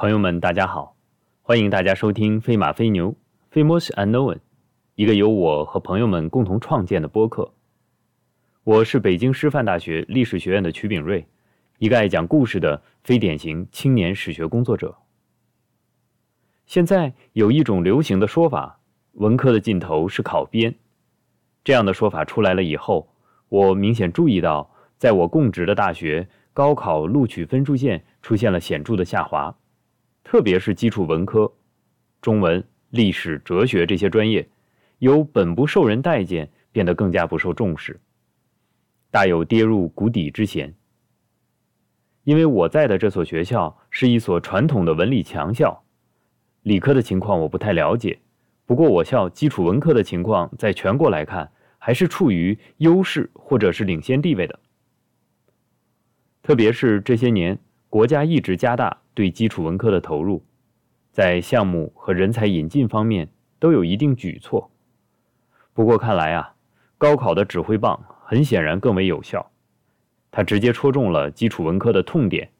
朋友们，大家好，欢迎大家收听《飞马飞牛》（Famous Unknown），一个由我和朋友们共同创建的播客。我是北京师范大学历史学院的曲炳瑞，一个爱讲故事的非典型青年史学工作者。现在有一种流行的说法，文科的尽头是考编。这样的说法出来了以后，我明显注意到，在我供职的大学，高考录取分数线出现了显著的下滑，特别是基础文科，中文、历史、哲学这些专业，由本不受人待见，变得更加不受重视，大有跌入谷底之嫌。因为我在的这所学校是一所传统的文理强校。理科的情况我不太了解，不过我校基础文科的情况在全国来看还是处于优势或者是领先地位的。特别是这些年，国家一直加大对基础文科的投入，在项目和人才引进方面都有一定举措。不过看来啊，高考的指挥棒很显然更为有效，它直接戳中了基础文科的痛点，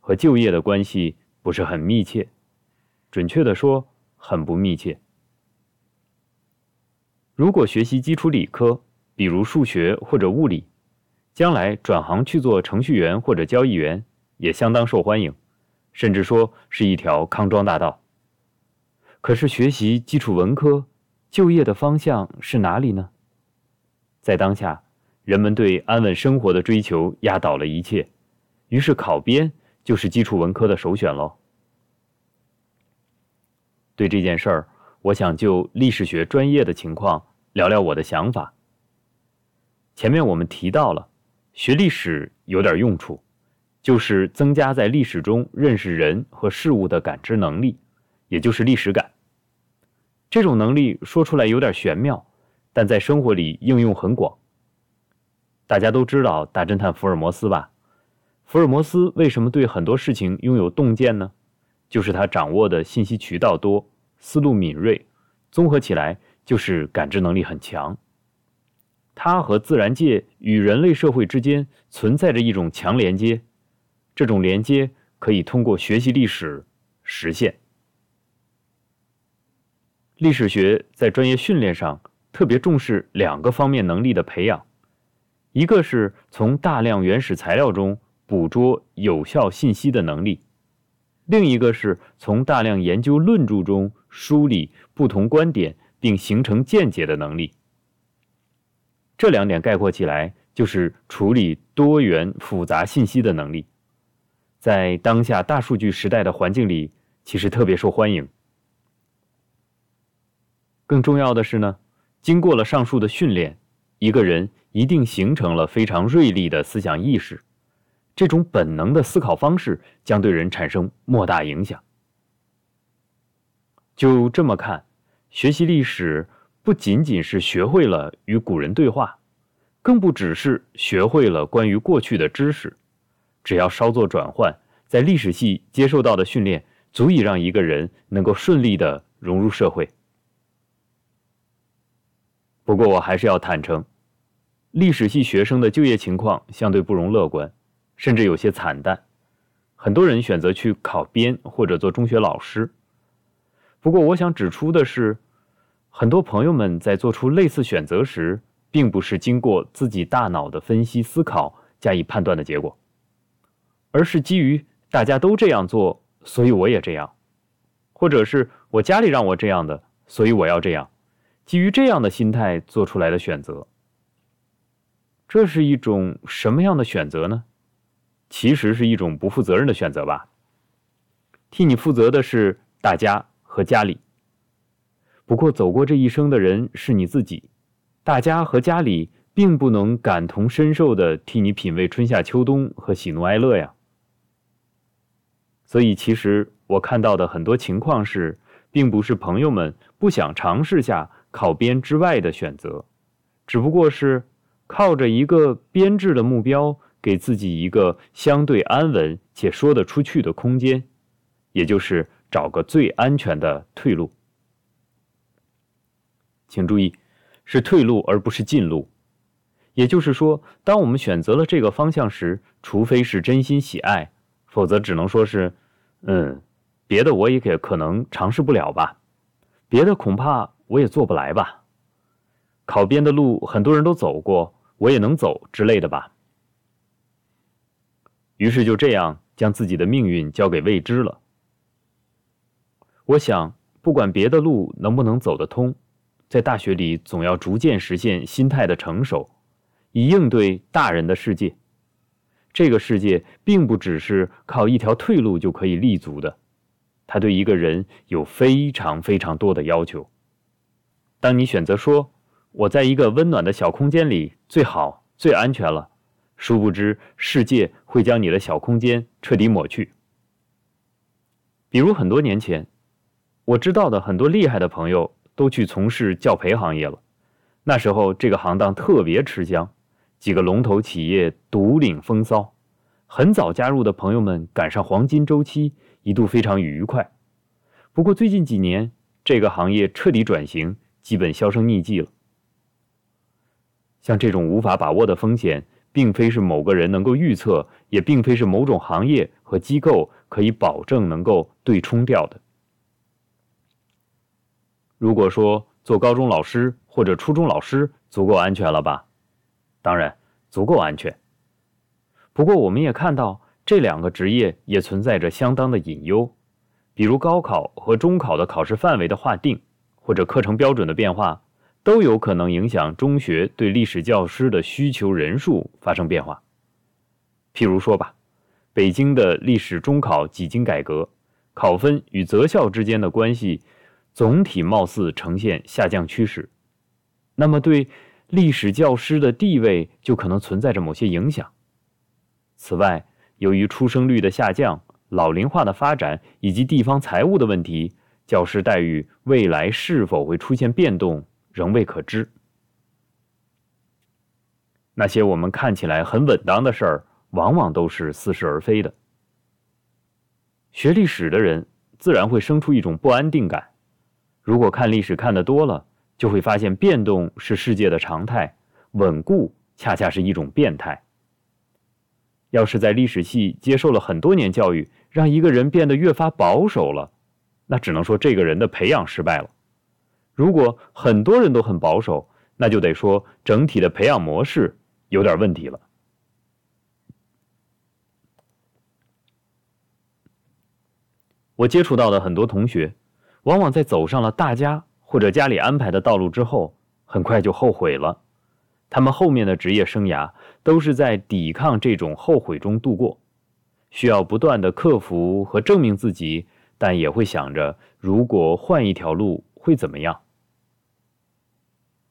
和就业的关系不是很密切。准确的说，很不密切。如果学习基础理科，比如数学或者物理，将来转行去做程序员或者交易员，也相当受欢迎，甚至说是一条康庄大道。可是学习基础文科，就业的方向是哪里呢？在当下，人们对安稳生活的追求压倒了一切，于是考编就是基础文科的首选喽。对这件事儿，我想就历史学专业的情况聊聊我的想法。前面我们提到了，学历史有点用处，就是增加在历史中认识人和事物的感知能力，也就是历史感。这种能力说出来有点玄妙，但在生活里应用很广。大家都知道大侦探福尔摩斯吧？福尔摩斯为什么对很多事情拥有洞见呢？就是他掌握的信息渠道多，思路敏锐，综合起来就是感知能力很强。他和自然界与人类社会之间存在着一种强连接，这种连接可以通过学习历史实现。历史学在专业训练上特别重视两个方面能力的培养，一个是从大量原始材料中捕捉有效信息的能力。另一个是从大量研究论著中梳理不同观点并形成见解的能力。这两点概括起来就是处理多元复杂信息的能力，在当下大数据时代的环境里，其实特别受欢迎。更重要的是呢，经过了上述的训练，一个人一定形成了非常锐利的思想意识。这种本能的思考方式将对人产生莫大影响。就这么看，学习历史不仅仅是学会了与古人对话，更不只是学会了关于过去的知识。只要稍作转换，在历史系接受到的训练，足以让一个人能够顺利的融入社会。不过，我还是要坦诚，历史系学生的就业情况相对不容乐观。甚至有些惨淡，很多人选择去考编或者做中学老师。不过，我想指出的是，很多朋友们在做出类似选择时，并不是经过自己大脑的分析思考加以判断的结果，而是基于大家都这样做，所以我也这样，或者是我家里让我这样的，所以我要这样，基于这样的心态做出来的选择。这是一种什么样的选择呢？其实是一种不负责任的选择吧。替你负责的是大家和家里。不过走过这一生的人是你自己，大家和家里并不能感同身受的替你品味春夏秋冬和喜怒哀乐呀。所以，其实我看到的很多情况是，并不是朋友们不想尝试下考编之外的选择，只不过是靠着一个编制的目标。给自己一个相对安稳且说得出去的空间，也就是找个最安全的退路。请注意，是退路而不是近路。也就是说，当我们选择了这个方向时，除非是真心喜爱，否则只能说是，嗯，别的我也可可能尝试不了吧，别的恐怕我也做不来吧。考编的路很多人都走过，我也能走之类的吧。于是就这样将自己的命运交给未知了。我想，不管别的路能不能走得通，在大学里总要逐渐实现心态的成熟，以应对大人的世界。这个世界并不只是靠一条退路就可以立足的，它对一个人有非常非常多的要求。当你选择说，我在一个温暖的小空间里最好最安全了，殊不知世界会将你的小空间彻底抹去。比如很多年前，我知道的很多厉害的朋友都去从事教培行业了，那时候这个行当特别吃香，几个龙头企业独领风骚，很早加入的朋友们赶上黄金周期，一度非常愉快。不过最近几年，这个行业彻底转型，基本销声匿迹了。像这种无法把握的风险，并非是某个人能够预测，也并非是某种行业和机构可以保证能够对冲掉的。如果说做高中老师或者初中老师足够安全了吧？当然足够安全。不过我们也看到，这两个职业也存在着相当的隐忧，比如高考和中考的考试范围的划定，或者课程标准的变化。都有可能影响中学对历史教师的需求人数发生变化。譬如说吧，北京的历史中考几经改革，考分与择校之间的关系总体貌似呈现下降趋势，那么对历史教师的地位就可能存在着某些影响。此外，由于出生率的下降、老龄化的发展以及地方财务的问题，教师待遇未来是否会出现变动？仍未可知。那些我们看起来很稳当的事儿，往往都是似是而非的。学历史的人自然会生出一种不安定感。如果看历史看得多了，就会发现变动是世界的常态，稳固恰恰是一种变态。要是在历史系接受了很多年教育，让一个人变得越发保守了，那只能说这个人的培养失败了。如果很多人都很保守，那就得说整体的培养模式有点问题了。我接触到的很多同学，往往在走上了大家或者家里安排的道路之后，很快就后悔了。他们后面的职业生涯都是在抵抗这种后悔中度过，需要不断的克服和证明自己，但也会想着如果换一条路会怎么样。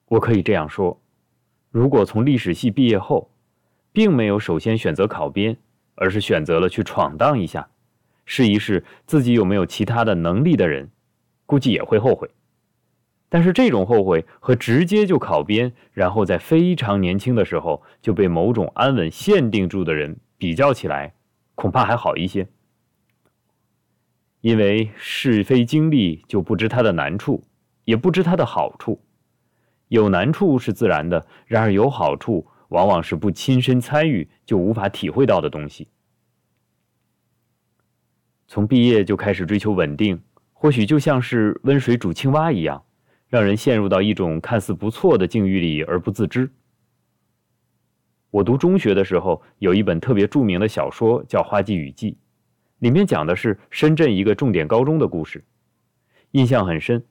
我可以这样说：如果从历史系毕业后，并没有首先选择考编，而是选择了去闯荡一下，试一试自己有没有其他的能力的人，估计也会后悔。但是这种后悔和直接就考编，然后在非常年轻的时候就被某种安稳限定住的人比较起来，恐怕还好一些。因为是非经历就不知它的难处，也不知它的好处。有难处是自然的，然而有好处往往是不亲身参与就无法体会到的东西。从毕业就开始追求稳定，或许就像是温水煮青蛙一样，让人陷入到一种看似不错的境遇里而不自知。我读中学的时候，有一本特别著名的小说叫《花季雨季》，里面讲的是深圳一个重点高中的故事，印象很深。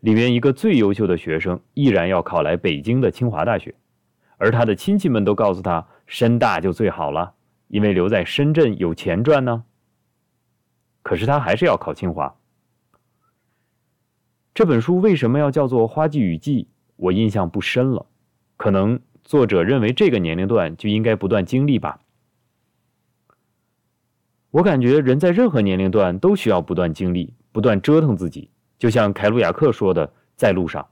里面一个最优秀的学生毅然要考来北京的清华大学，而他的亲戚们都告诉他，深大就最好了，因为留在深圳有钱赚呢。可是他还是要考清华。这本书为什么要叫做《花季雨季》？我印象不深了，可能作者认为这个年龄段就应该不断经历吧。我感觉人在任何年龄段都需要不断经历，不断折腾自己。就像凯鲁亚克说的，在路上。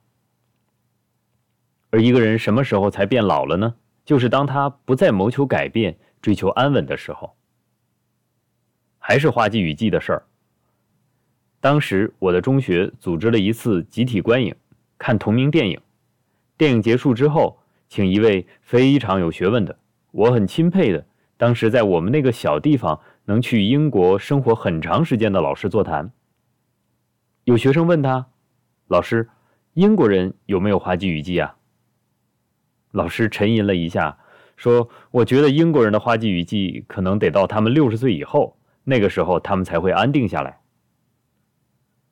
而一个人什么时候才变老了呢？就是当他不再谋求改变、追求安稳的时候。还是花季雨季的事儿。当时我的中学组织了一次集体观影，看同名电影。电影结束之后，请一位非常有学问的、我很钦佩的，当时在我们那个小地方能去英国生活很长时间的老师座谈。有学生问他：“老师，英国人有没有花季雨季啊？”老师沉吟了一下，说：“我觉得英国人的花季雨季可能得到他们六十岁以后，那个时候他们才会安定下来。”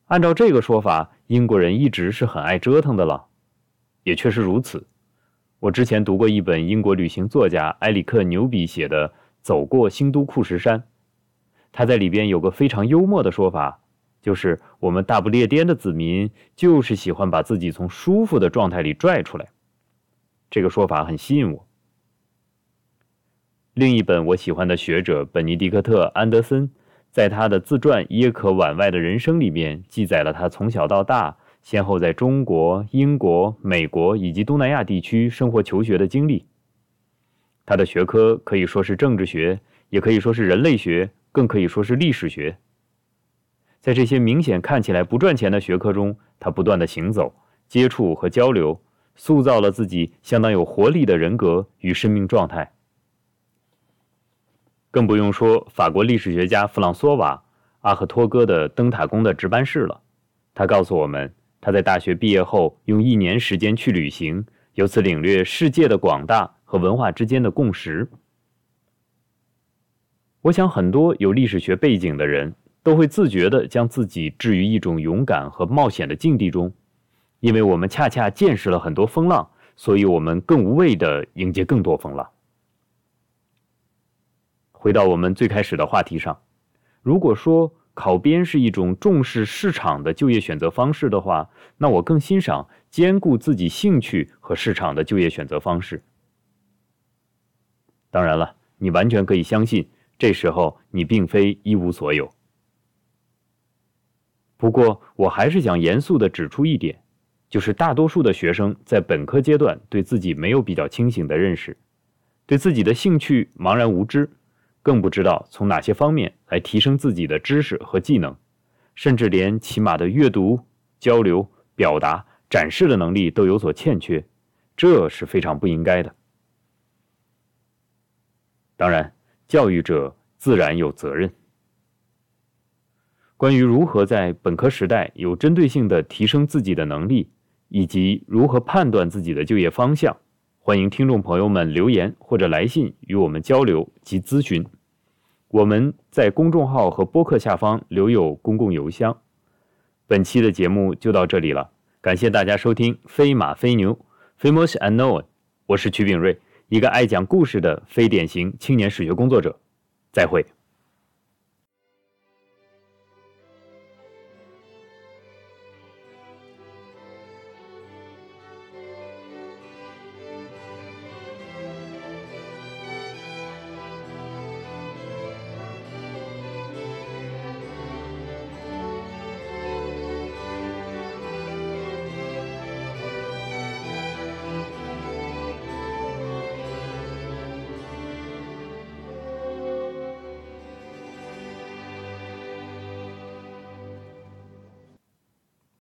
按照这个说法，英国人一直是很爱折腾的了，也确实如此。我之前读过一本英国旅行作家埃里克·牛比写的《走过新都库什山》，他在里边有个非常幽默的说法，就是我们大不列颠的子民就是喜欢把自己从舒服的状态里拽出来。这个说法很吸引我。另一本我喜欢的学者本尼迪克特·安德森。在他的自传《耶可碗外的人生》里面，记载了他从小到大，先后在中国、英国、美国以及东南亚地区生活求学的经历。他的学科可以说是政治学，也可以说是人类学，更可以说是历史学。在这些明显看起来不赚钱的学科中，他不断的行走、接触和交流，塑造了自己相当有活力的人格与生命状态。更不用说法国历史学家弗朗索瓦·阿赫托戈的灯塔宫的值班室了。他告诉我们，他在大学毕业后用一年时间去旅行，由此领略世界的广大和文化之间的共识。我想，很多有历史学背景的人都会自觉地将自己置于一种勇敢和冒险的境地中，因为我们恰恰见识了很多风浪，所以我们更无畏地迎接更多风浪。回到我们最开始的话题上，如果说考编是一种重视市场的就业选择方式的话，那我更欣赏兼顾自己兴趣和市场的就业选择方式。当然了，你完全可以相信，这时候你并非一无所有。不过，我还是想严肃地指出一点，就是大多数的学生在本科阶段对自己没有比较清醒的认识，对自己的兴趣茫然无知。更不知道从哪些方面来提升自己的知识和技能，甚至连起码的阅读、交流、表达、展示的能力都有所欠缺，这是非常不应该的。当然，教育者自然有责任。关于如何在本科时代有针对性的提升自己的能力，以及如何判断自己的就业方向。欢迎听众朋友们留言或者来信与我们交流及咨询。我们在公众号和播客下方留有公共邮箱。本期的节目就到这里了，感谢大家收听《飞马飞牛》（Famous Unknown）。我是曲炳瑞，一个爱讲故事的非典型青年史学工作者。再会。